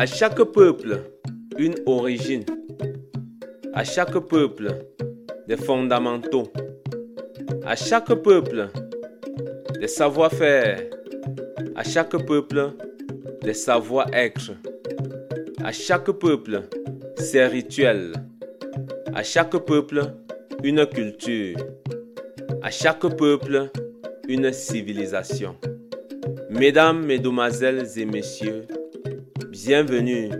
À chaque peuple, une origine. À chaque peuple, des fondamentaux. À chaque peuple, des savoir-faire. À chaque peuple, des savoir-être. À chaque peuple, ses rituels. À chaque peuple, une culture. À chaque peuple, une civilisation. Mesdames, Mesdemoiselles et Messieurs, bienvenue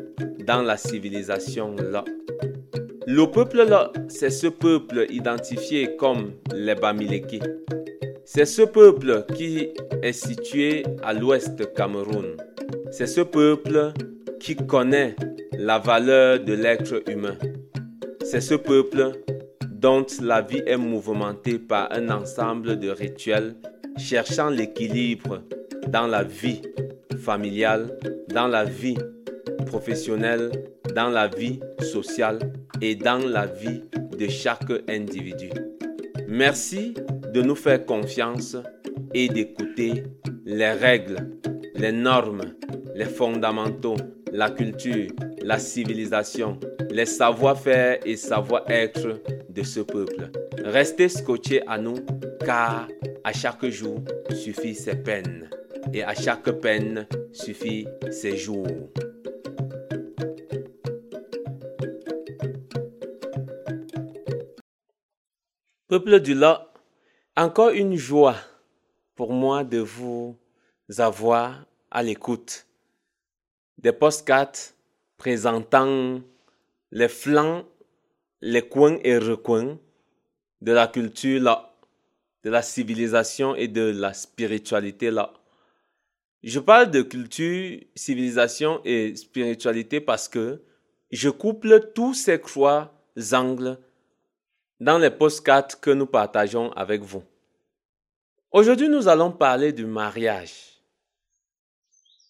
dans la civilisation là. Le peuple là, c'est ce peuple identifié comme les Bamileke. C'est ce peuple qui est situé à l'ouest Cameroun. C'est ce peuple qui connaît la valeur de l'être humain. C'est ce peuple dont la vie est mouvementée par un ensemble de rituels cherchant l'équilibre dans la vie familiale, dans la vie professionnelle, dans la vie sociale et dans la vie de chaque individu. Merci de nous faire confiance et d'écouter les règles, les normes, les fondamentaux, la culture, la civilisation, les savoir-faire et savoir-être de ce peuple. Restez scotchés à nous car à chaque jour suffit ses peines et à chaque peine suffit ses jours. Peuple du Lot, encore une joie pour moi de vous avoir à l'écoute des postcards présentant les flancs, les coins et recoins de la culture là, de la civilisation et de la spiritualité là. Je parle de culture, civilisation et spiritualité parce que je couple tous ces trois angles dans les postcards que nous partageons avec vous. Aujourd'hui, nous allons parler du mariage.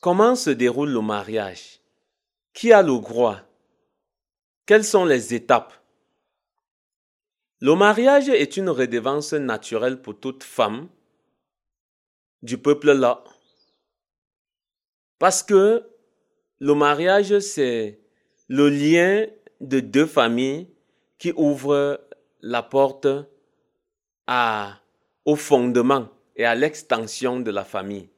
Comment se déroule le mariage? Qui a le droit? Quelles sont les étapes? Le mariage est une redevance naturelle pour toute femme du peuple là. Parce que le mariage, c'est le lien de deux familles qui ouvrent la porte au fondement et à l'extension de la famille.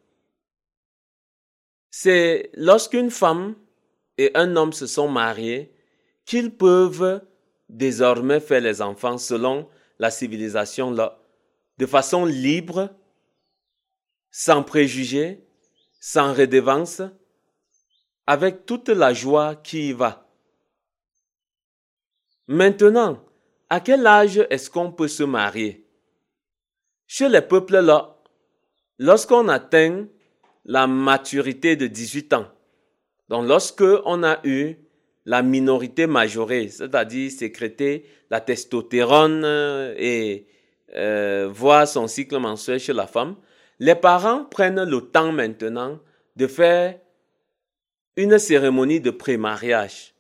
C'est lorsqu'une femme et un homme se sont mariés qu'ils peuvent désormais faire les enfants selon la civilisation de façon libre, sans préjugés, sans redevance, avec toute la joie qui y va. Maintenant, à quel âge est-ce qu'on peut se marier? Chez les peuples là, lorsqu'on atteint la maturité de 18 ans, donc lorsque on a eu la minorité majorée, c'est-à-dire sécréter la testostérone et euh, voir son cycle mensuel chez la femme, les parents prennent le temps maintenant de faire une cérémonie de pré-mariage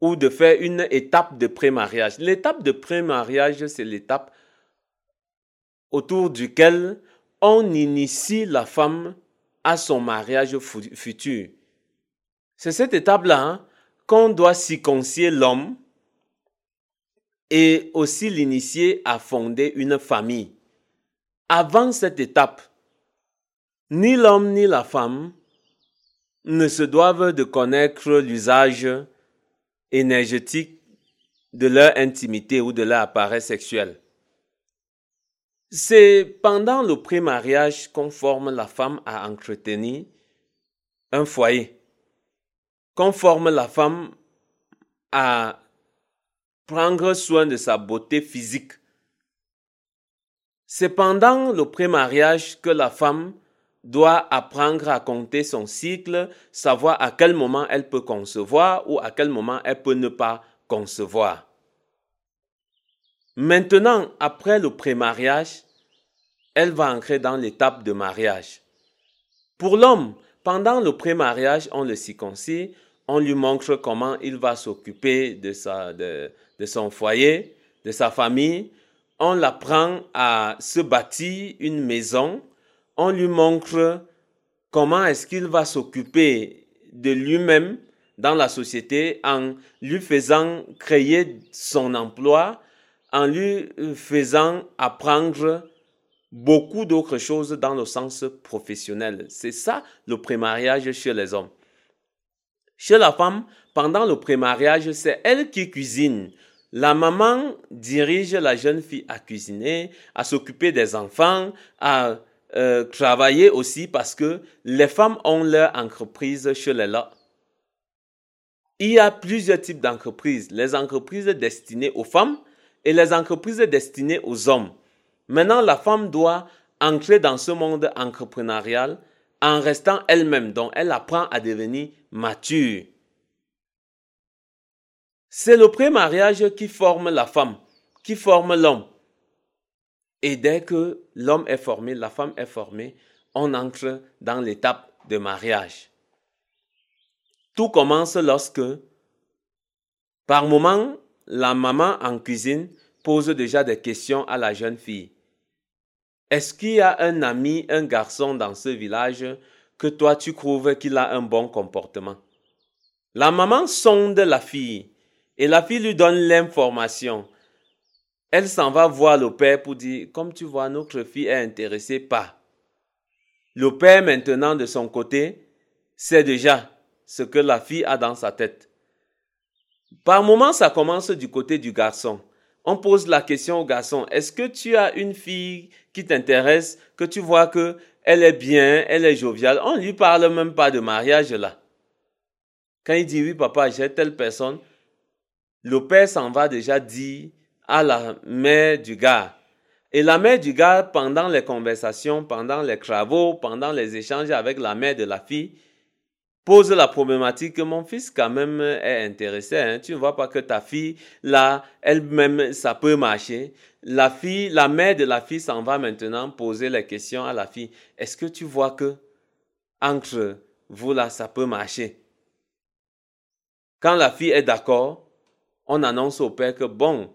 ou de faire une étape de pré-mariage. L'étape de pré-mariage, c'est l'étape autour duquel on initie la femme à son mariage futur. C'est cette étape-là hein, qu'on doit circoncier l'homme et aussi l'initier à fonder une famille avant cette étape, ni l'homme ni la femme ne se doivent de connaître l'usage énergétique de leur intimité ou de leur appareil sexuel. C'est pendant le pré-mariage qu'on forme la femme à entretenir un foyer, qu'on forme la femme à prendre soin de sa beauté physique, c'est pendant le pré-mariage que la femme doit apprendre à compter son cycle, savoir à quel moment elle peut concevoir ou à quel moment elle peut ne pas concevoir. Maintenant, après le pré-mariage, elle va entrer dans l'étape de mariage. Pour l'homme, pendant le pré-mariage, on le circoncis, on lui montre comment il va s'occuper de, de son foyer, de sa famille, on l'apprend à se bâtir une maison, on lui montre comment est-ce qu'il va s'occuper de lui-même dans la société en lui faisant créer son emploi, en lui faisant apprendre beaucoup d'autres choses dans le sens professionnel. C'est ça le prémariage chez les hommes. Chez la femme, pendant le prémariage, c'est elle qui cuisine. La maman dirige la jeune fille à cuisiner, à s'occuper des enfants, à euh, travailler aussi parce que les femmes ont leur entreprise chez les là. Il y a plusieurs types d'entreprises. Les entreprises destinées aux femmes et les entreprises destinées aux hommes. Maintenant, la femme doit entrer dans ce monde entrepreneurial en restant elle-même. Donc, elle apprend à devenir mature. C'est le pré-mariage qui forme la femme, qui forme l'homme. Et dès que l'homme est formé, la femme est formée, on entre dans l'étape de mariage. Tout commence lorsque, par moment, la maman en cuisine pose déjà des questions à la jeune fille. Est-ce qu'il y a un ami, un garçon dans ce village que toi tu trouves qu'il a un bon comportement? La maman sonde la fille et la fille lui donne l'information. Elle s'en va voir le père pour dire, comme tu vois, notre fille est intéressée par. Le père maintenant de son côté sait déjà ce que la fille a dans sa tête. Par moments, ça commence du côté du garçon on pose la question au garçon, est-ce que tu as une fille qui t'intéresse, que tu vois que elle est bien, elle est joviale, on lui parle même pas de mariage là. Quand il dit oui papa, j'ai telle personne, le père s'en va déjà dire à la mère du gars. Et la mère du gars, pendant les conversations, pendant les travaux, pendant les échanges avec la mère de la fille, pose la problématique que mon fils quand même est intéressé. Hein. Tu ne vois pas que ta fille, là, elle-même, ça peut marcher. La fille, la mère de la fille s'en va maintenant poser les questions à la fille. Est-ce que tu vois que entre vous là, ça peut marcher? Quand la fille est d'accord, on annonce au père que bon,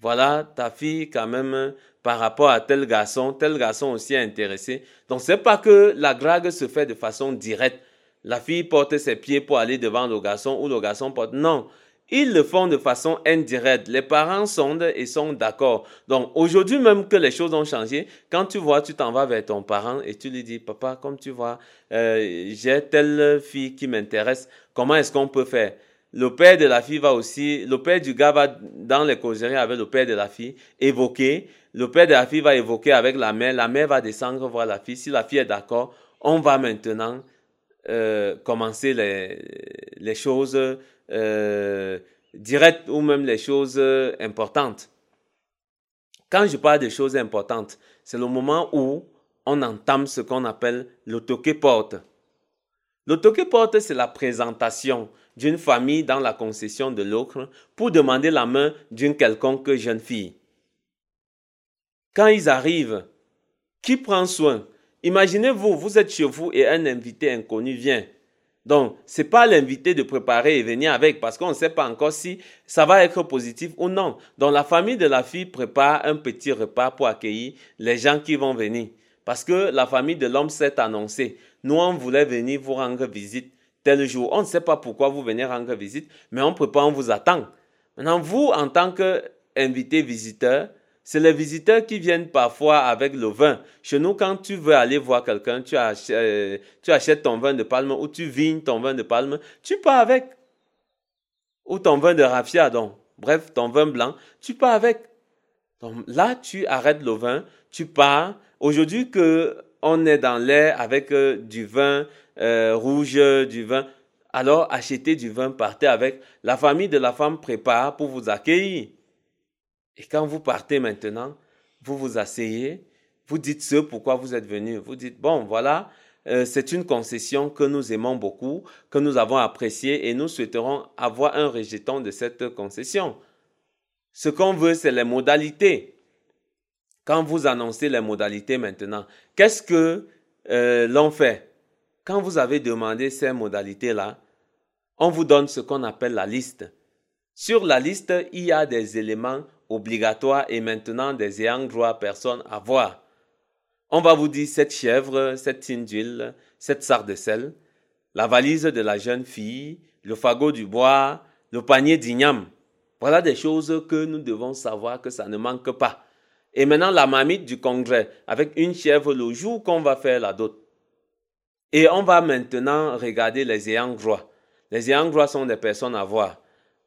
voilà, ta fille quand même, par rapport à tel garçon, tel garçon aussi est intéressé. Donc c'est pas que la drague se fait de façon directe la fille porte ses pieds pour aller devant le garçon ou le garçon porte. Non, ils le font de façon indirecte. Les parents sondent et sont d'accord. Donc aujourd'hui même que les choses ont changé, quand tu vois, tu t'en vas vers ton parent et tu lui dis, papa, comme tu vois, euh, j'ai telle fille qui m'intéresse, comment est-ce qu'on peut faire? Le père de la fille va aussi, le père du gars va dans les causeries avec le père de la fille, évoquer, le père de la fille va évoquer avec la mère, la mère va descendre voir la fille, si la fille est d'accord, on va maintenant euh, commencer les, choses euh, directes ou même les choses importantes. Quand je parle de choses importantes, c'est le moment où on entame ce qu'on appelle le porte. Le porte, c'est la présentation d'une famille dans la concession de l'autre pour demander la main d'une quelconque jeune fille. Quand ils arrivent, qui prend soin? Imaginez-vous, vous êtes chez vous et un invité inconnu vient. Donc, c'est pas l'invité de préparer et venir avec parce qu'on ne sait pas encore si ça va être positif ou non. Donc, la famille de la fille prépare un petit repas pour accueillir les gens qui vont venir. Parce que la famille de l'homme s'est annoncée. Nous, on voulait venir vous rendre visite tel jour. On ne sait pas pourquoi vous venez rendre visite, mais on prépare, on vous attend. Maintenant, vous, en tant qu'invité visiteur, c'est les visiteurs qui viennent parfois avec le vin. Chez nous, quand tu veux aller voir quelqu'un, tu, achètes, euh, tu achètes ton vin de palme ou tu vignes ton vin de palme, tu pars avec. Ou ton vin de raffia, donc. Bref, ton vin blanc, tu pars avec. Donc, là, tu arrêtes le vin, tu pars. Aujourd'hui que on est dans l'air avec euh, du vin euh, rouge, du vin, alors achetez du vin, partez avec. La famille de la femme prépare pour vous accueillir. Et quand vous partez maintenant, vous vous asseyez, vous dites ce pourquoi vous êtes venu. Vous dites, bon, voilà, euh, c'est une concession que nous aimons beaucoup, que nous avons appréciée et nous souhaiterons avoir un rejeton de cette concession. Ce qu'on veut, c'est les modalités. Quand vous annoncez les modalités maintenant, qu'est-ce que euh, l'on fait? Quand vous avez demandé ces modalités-là, on vous donne ce qu'on appelle la liste. Sur la liste, il y a des éléments obligatoire et maintenant des ayants droit personne à voir. On va vous dire cette chèvre, cette tine d'huile, cette sarde de sel. la valise de la jeune fille, le fagot du bois, le panier d'igname. Voilà des choses que nous devons savoir que ça ne manque pas. Et maintenant, la mamite du congrès, avec une chèvre le jour qu'on va faire la dot. Et on va maintenant regarder les ayants. Les ayants sont des personnes à voir.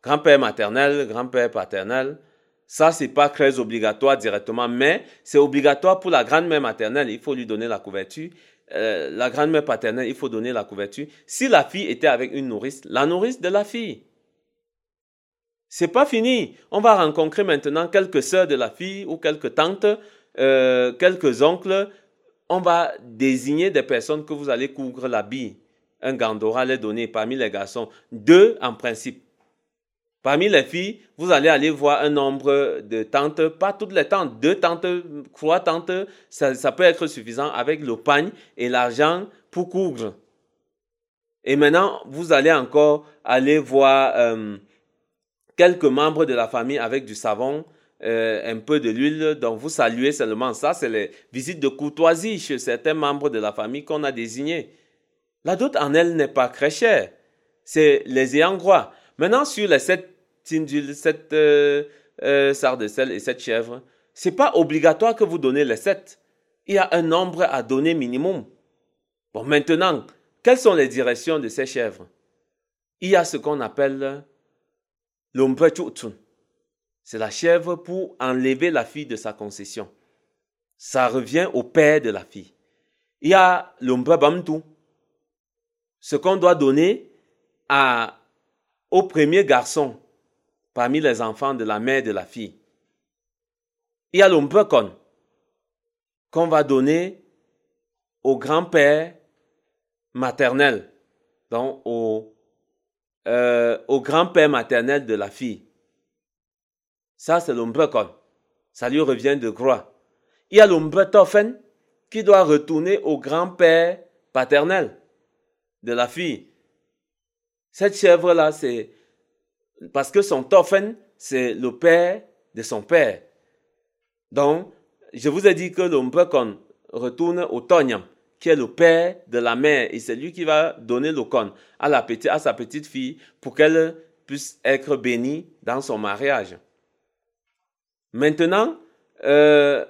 Grand-père maternel, grand-père paternel. Ça, c'est pas très obligatoire directement, mais c'est obligatoire pour la grand-mère maternelle. Il faut lui donner la couverture. Euh, la grand-mère paternelle, il faut donner la couverture. Si la fille était avec une nourrice, la nourrice de la fille. C'est pas fini. On va rencontrer maintenant quelques sœurs de la fille ou quelques tantes, euh, quelques oncles. On va désigner des personnes que vous allez couvrir l'habit. Un gandora les donner parmi les garçons. Deux en principe. Parmi les filles, vous allez aller voir un nombre de tantes, pas toutes les tantes, deux tantes, trois tantes, ça, peut être suffisant avec le pagne et l'argent pour couvrir. Et maintenant, vous allez encore aller voir euh, quelques membres de la famille avec du savon, euh, un peu de l'huile. Donc, vous saluez seulement ça. C'est les visites de courtoisie chez certains membres de la famille qu'on a désignés. La dot en elle n'est pas très chère. C'est les ayants droit. Maintenant, sur les sept d'huile, sept euh, euh, de sel et sept chèvres, c'est pas obligatoire que vous donnez les sept. Il y a un nombre à donner minimum. Bon, maintenant, quelles sont les directions de ces chèvres? Il y a ce qu'on appelle c'est la chèvre pour enlever la fille de sa concession. Ça revient au père de la fille. Il y a bamtu. Ce qu'on doit donner à, au premier garçon parmi les enfants de la mère de la fille. Il y a l'ompekon qu'on va donner au grand-père maternel, donc au euh, au grand-père maternel de la fille. Ça, c'est l'ombrekon. Ça lui revient de croix. Il y a l'ombretofen qui doit retourner au grand-père paternel de la fille. Cette chèvre-là, c'est parce que son tofen, c'est le père de son père. Donc, je vous ai dit que l'ombrekon retourne au tonyam qui est le père de la mère, et c'est lui qui va donner le con à, la petite, à sa petite fille pour qu'elle puisse être bénie dans son mariage. Maintenant, euh,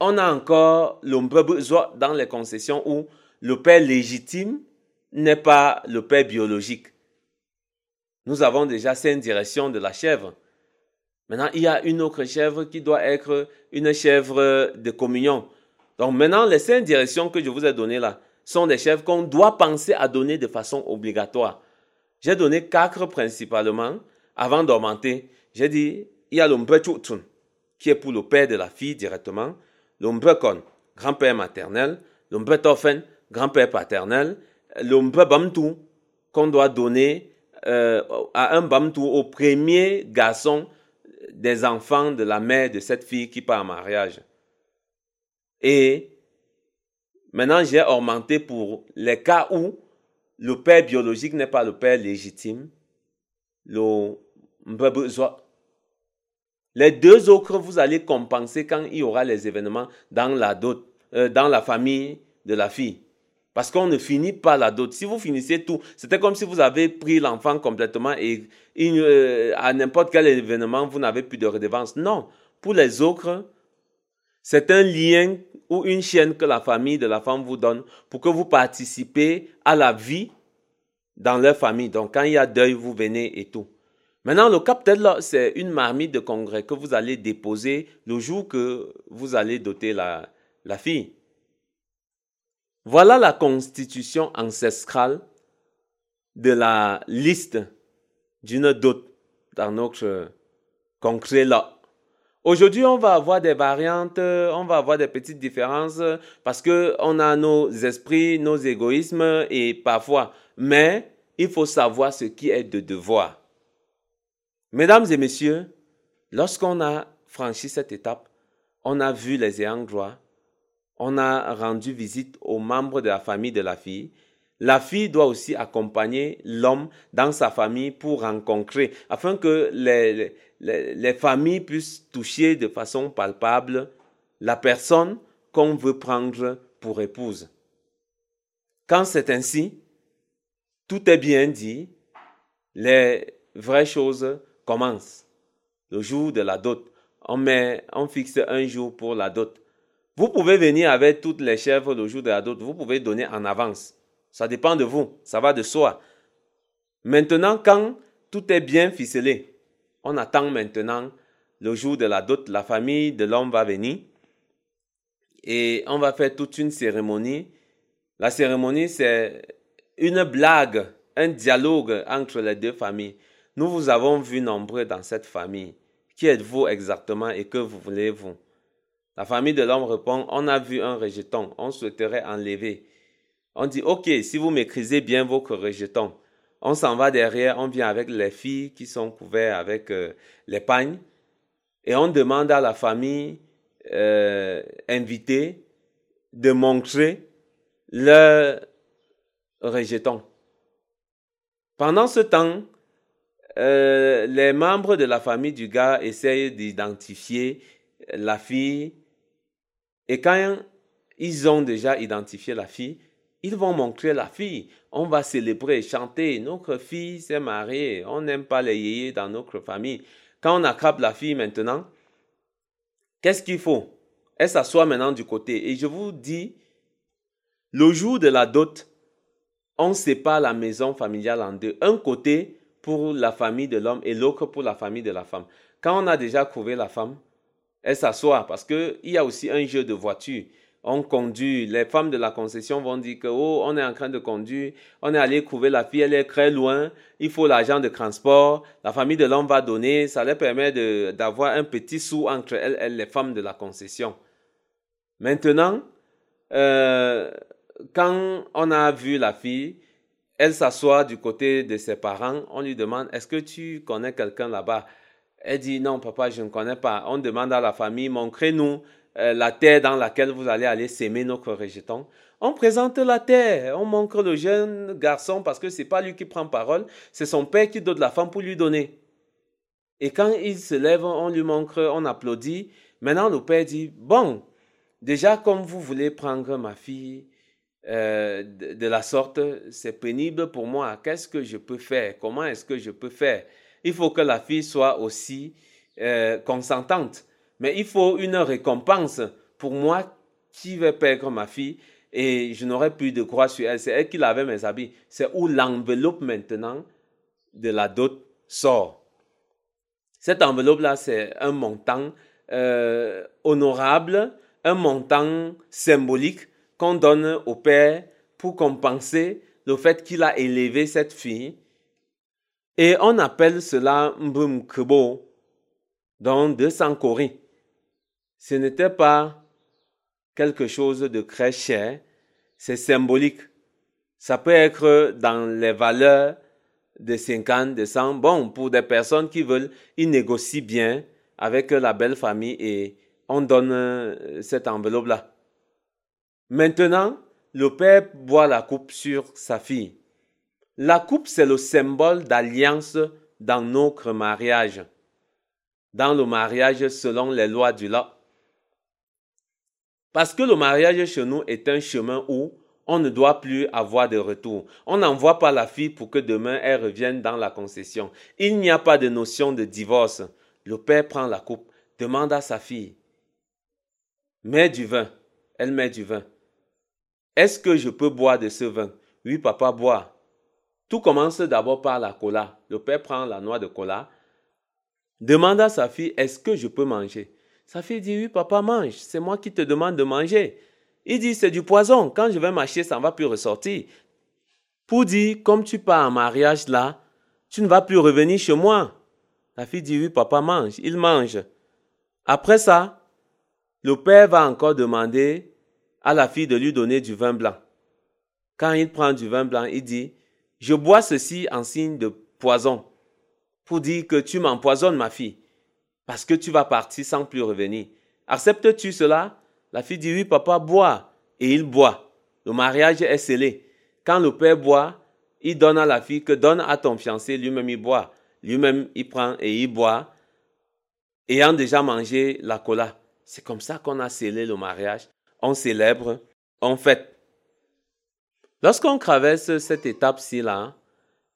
on a encore besoin dans les concessions où le père légitime n'est pas le père biologique. Nous avons déjà cinq directions de la chèvre. Maintenant, il y a une autre chèvre qui doit être une chèvre de communion. Donc maintenant, les cinq directions que je vous ai données là sont des chefs qu'on doit penser à donner de façon obligatoire. J'ai donné quatre principalement avant d'augmenter. J'ai dit, il y a l'ombretutun, qui est pour le père de la fille directement, l'ombrekon, grand-père maternel, l'ombretofen, grand-père paternel, l'ombrebamtu, qu'on doit donner euh, à un bamtu au premier garçon des enfants de la mère de cette fille qui part en mariage. Et maintenant, j'ai augmenté pour les cas où le père biologique n'est pas le père légitime. Le les deux autres, vous allez compenser quand il y aura les événements dans la dot, euh, dans la famille de la fille. Parce qu'on ne finit pas la dot. Si vous finissez tout, c'était comme si vous avez pris l'enfant complètement et euh, à n'importe quel événement, vous n'avez plus de redevance. Non. Pour les autres, c'est un lien ou une chaîne que la famille de la femme vous donne pour que vous participez à la vie dans leur famille. Donc, quand il y a deuil, vous venez et tout. Maintenant, le capital, c'est une marmite de congrès que vous allez déposer le jour que vous allez doter la, la fille. Voilà la constitution ancestrale de la liste d'une dot dans notre concret là. Aujourd'hui, on va avoir des variantes, on va avoir des petites différences parce que on a nos esprits, nos égoïsmes et parfois, mais il faut savoir ce qui est de devoir. Mesdames et messieurs, lorsqu'on a franchi cette étape, on a vu les ayants droit, on a rendu visite aux membres de la famille de la fille, la fille doit aussi accompagner l'homme dans sa famille pour rencontrer, afin que les, les, familles puissent toucher de façon palpable la personne qu'on veut prendre pour épouse. Quand c'est ainsi, tout est bien dit, les vraies choses commencent. Le jour de la dot, on met, on fixe un jour pour la dot. Vous pouvez venir avec toutes les chèvres le jour de la dot, vous pouvez donner en avance. Ça dépend de vous, ça va de soi. Maintenant, quand tout est bien ficelé, on attend maintenant le jour de la dot, la famille de l'homme va venir et on va faire toute une cérémonie. La cérémonie, c'est une blague, un dialogue entre les deux familles. Nous vous avons vu nombreux dans cette famille. Qui êtes-vous exactement et que vous voulez-vous? La famille de l'homme répond, on a vu un rejeton, on souhaiterait enlever. On dit, ok, si vous maîtrisez bien votre rejeton, on s'en va derrière, on vient avec les filles qui sont couvertes avec euh, les pagnes et on demande à la famille euh, invitée de montrer le rejeton. Pendant ce temps, euh, les membres de la famille du gars essayent d'identifier la fille et quand ils ont déjà identifié la fille, ils vont montrer la fille. On va célébrer, chanter. Notre fille s'est mariée. On n'aime pas les yéyés dans notre famille. Quand on attrape la fille maintenant, qu'est-ce qu'il faut? Elle s'assoit maintenant du côté. Et je vous dis, le jour de la dot, on sépare la maison familiale en deux. Un côté pour la famille de l'homme et l'autre pour la famille de la femme. Quand on a déjà trouvé la femme, elle s'assoit parce qu'il y a aussi un jeu de voiture on conduit. Les femmes de la concession vont dire que, oh, on est en train de conduire, on est allé trouver la fille, elle est très loin, il faut l'argent de transport, la famille de l'homme va donner, ça leur permet d'avoir un petit sou entre elles et les femmes de la concession. Maintenant, euh, quand on a vu la fille, elle s'assoit du côté de ses parents, on lui demande, est-ce que tu connais quelqu'un là-bas? Elle dit, non, papa, je ne connais pas. On demande à la famille, montrez-nous euh, la terre dans laquelle vous allez aller s'aimer notre rejeton. On présente la terre, on montre le jeune garçon parce que c'est pas lui qui prend parole, c'est son père qui donne la femme pour lui donner. Et quand il se lève, on lui montre, on applaudit. Maintenant, le père dit, bon, déjà comme vous voulez prendre ma fille euh, de, la sorte, c'est pénible pour moi. Qu'est-ce que je peux faire? Comment est-ce que je peux faire? Il faut que la fille soit aussi euh, consentante. Mais il faut une récompense pour moi qui vais perdre ma fille et je n'aurai plus de croix sur elle. C'est elle qui lavait mes habits. C'est où l'enveloppe maintenant de la dot sort. Cette enveloppe-là, c'est un montant euh, honorable, un montant symbolique qu'on donne au père pour compenser le fait qu'il a élevé cette fille. Et on appelle cela Mbumkebo, dans 200 coris ce n'était pas quelque chose de très cher, c'est symbolique. Ça peut être dans les valeurs de 50, de 100. Bon, pour des personnes qui veulent, ils négocient bien avec la belle famille et on donne euh, cette enveloppe-là. Maintenant, le père boit la coupe sur sa fille. La coupe, c'est le symbole d'alliance dans notre mariage. Dans le mariage selon les lois du lot. Parce que le mariage chez nous est un chemin où on ne doit plus avoir de retour. On n'envoie pas la fille pour que demain elle revienne dans la concession. Il n'y a pas de notion de divorce. Le père prend la coupe, demande à sa fille, mets du vin. Elle met du vin. Est-ce que je peux boire de ce vin? Oui, papa, bois. Tout commence d'abord par la cola. Le père prend la noix de cola, demande à sa fille, est-ce que je peux manger? Sa fille dit, oui, papa, mange. C'est moi qui te demande de manger. Il dit, c'est du poison. Quand je vais mâcher, ça ne va plus ressortir. Pour dire, comme tu pars en mariage là, tu ne vas plus revenir chez moi. La fille dit, oui, papa, mange. Il mange. Après ça, le père va encore demander à la fille de lui donner du vin blanc. Quand il prend du vin blanc, il dit, je bois ceci en signe de poison, pour dire que tu m'empoisonnes, ma fille parce que tu vas partir sans plus revenir. Acceptes-tu cela? La fille dit oui, papa, bois. Et il boit. Le mariage est scellé. Quand le père boit, il donne à la fille que donne à ton fiancé, lui-même il boit. Lui-même il prend et il boit, ayant déjà mangé la cola. C'est comme ça qu'on a scellé le mariage. On célèbre, on fête. Lorsqu'on traverse cette étape-ci là,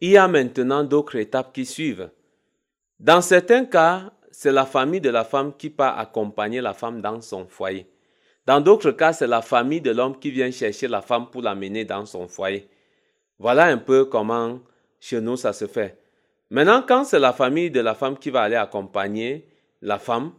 Il y a maintenant d'autres étapes qui suivent. Dans certains cas, c'est la famille de la femme qui part accompagner la femme dans son foyer. Dans d'autres cas, c'est la famille de l'homme qui vient chercher la femme pour l'amener dans son foyer. Voilà un peu comment chez nous ça se fait. Maintenant, quand c'est la famille de la femme qui va aller accompagner la femme,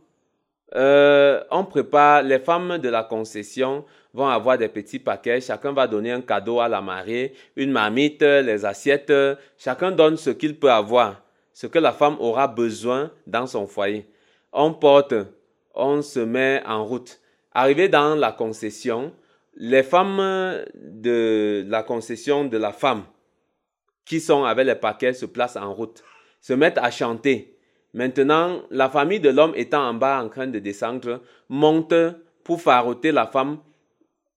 euh, on prépare, les femmes de la concession vont avoir des petits paquets, chacun va donner un cadeau à la mariée, une marmite, les assiettes, chacun donne ce qu'il peut avoir, ce que la femme aura besoin dans son foyer. On porte, on se met en route. Arrivé dans la concession, les femmes de la concession de la femme qui sont avec les paquets se placent en route, se mettent à chanter. Maintenant, la famille de l'homme étant en bas en train de descendre, monte pour faroter la femme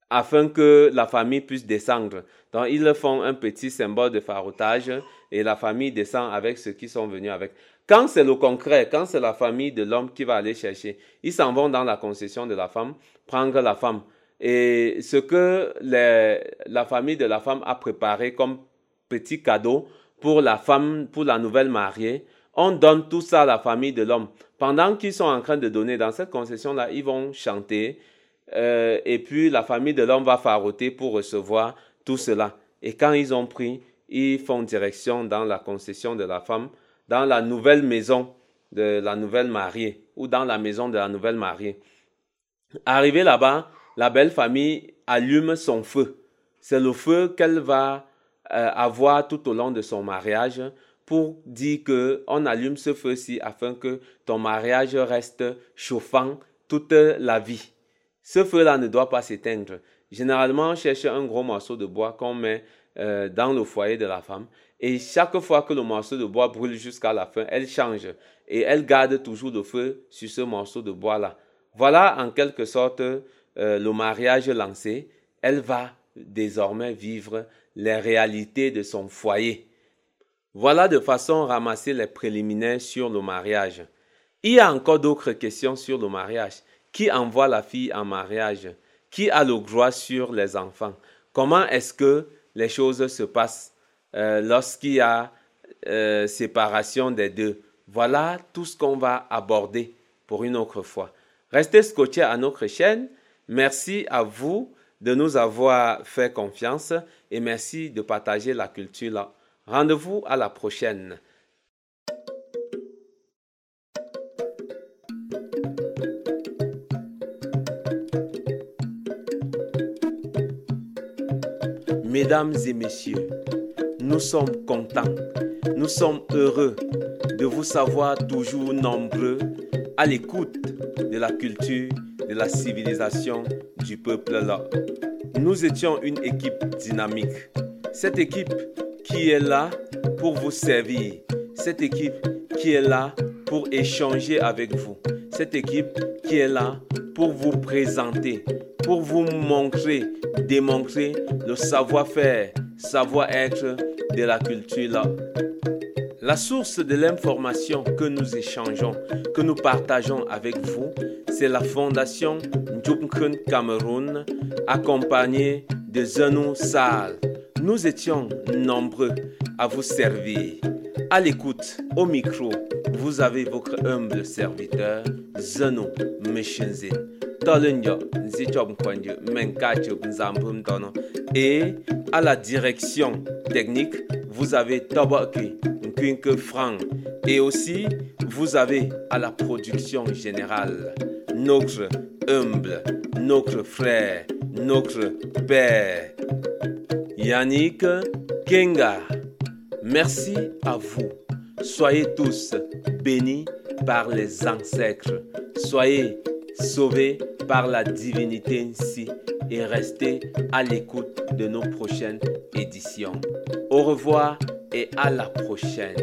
afin que la famille puisse descendre. Donc, ils font un petit symbole de farotage et la famille descend avec ceux qui sont venus avec. Quand c'est le concret, quand c'est la famille de l'homme qui va aller chercher, ils s'en vont dans la concession de la femme, prendre la femme. Et ce que la famille de la femme a préparé comme petit cadeau pour la femme, pour la nouvelle mariée, on donne tout ça à la famille de l'homme. Pendant qu'ils sont en train de donner dans cette concession-là, ils vont chanter. Euh, et puis la famille de l'homme va faroter pour recevoir tout cela. Et quand ils ont pris, ils font direction dans la concession de la femme, dans la nouvelle maison de la nouvelle mariée ou dans la maison de la nouvelle mariée. Arrivé là-bas, la belle famille allume son feu. C'est le feu qu'elle va euh, avoir tout au long de son mariage pour dire que on allume ce feu-ci afin que ton mariage reste chauffant toute la vie. Ce feu-là ne doit pas s'éteindre. Généralement, on cherche un gros morceau de bois qu'on met euh, dans le foyer de la femme. Et chaque fois que le morceau de bois brûle jusqu'à la fin, elle change et elle garde toujours le feu sur ce morceau de bois-là. Voilà en quelque sorte euh, le mariage lancé. Elle va désormais vivre les réalités de son foyer. Voilà de façon ramasser les préliminaires sur le mariage. Il y a encore d'autres questions sur le mariage. Qui envoie la fille en mariage? Qui a le droit sur les enfants? Comment est-ce que les choses se passent euh, lorsqu'il y a euh, séparation des deux Voilà tout ce qu'on va aborder pour une autre fois. Restez scotchés à notre chaîne. Merci à vous de nous avoir fait confiance et merci de partager la culture. Rendez-vous à la prochaine. Mesdames et messieurs, nous sommes contents, nous sommes heureux de vous savoir toujours nombreux à l'écoute de la culture, de la civilisation du peuple là. Nous étions une équipe dynamique. Cette équipe qui est là pour vous servir. Cette équipe qui est là pour échanger avec vous. Cette équipe qui est là pour vous présenter, pour vous montrer, démontrer le savoir-faire, savoir-être de la culture. La source de l'information que nous échangeons, que nous partageons avec vous, c'est la fondation Njupkun Cameroun, accompagnée de Zenou Sal. Nous étions nombreux à vous servir. À l'écoute, au micro, vous avez votre humble serviteur, Zeno Meshenzin. Et à la direction technique, vous avez Tabaki Nkwinke Frank. Et aussi, vous avez à la production générale notre humble, notre frère, notre père, Yannick Kenga. Merci à vous. Soyez tous bénis par les ancêtres. Soyez sauvés par la divinité ainsi et restez à l'écoute de nos prochaines éditions. Au revoir et à la prochaine.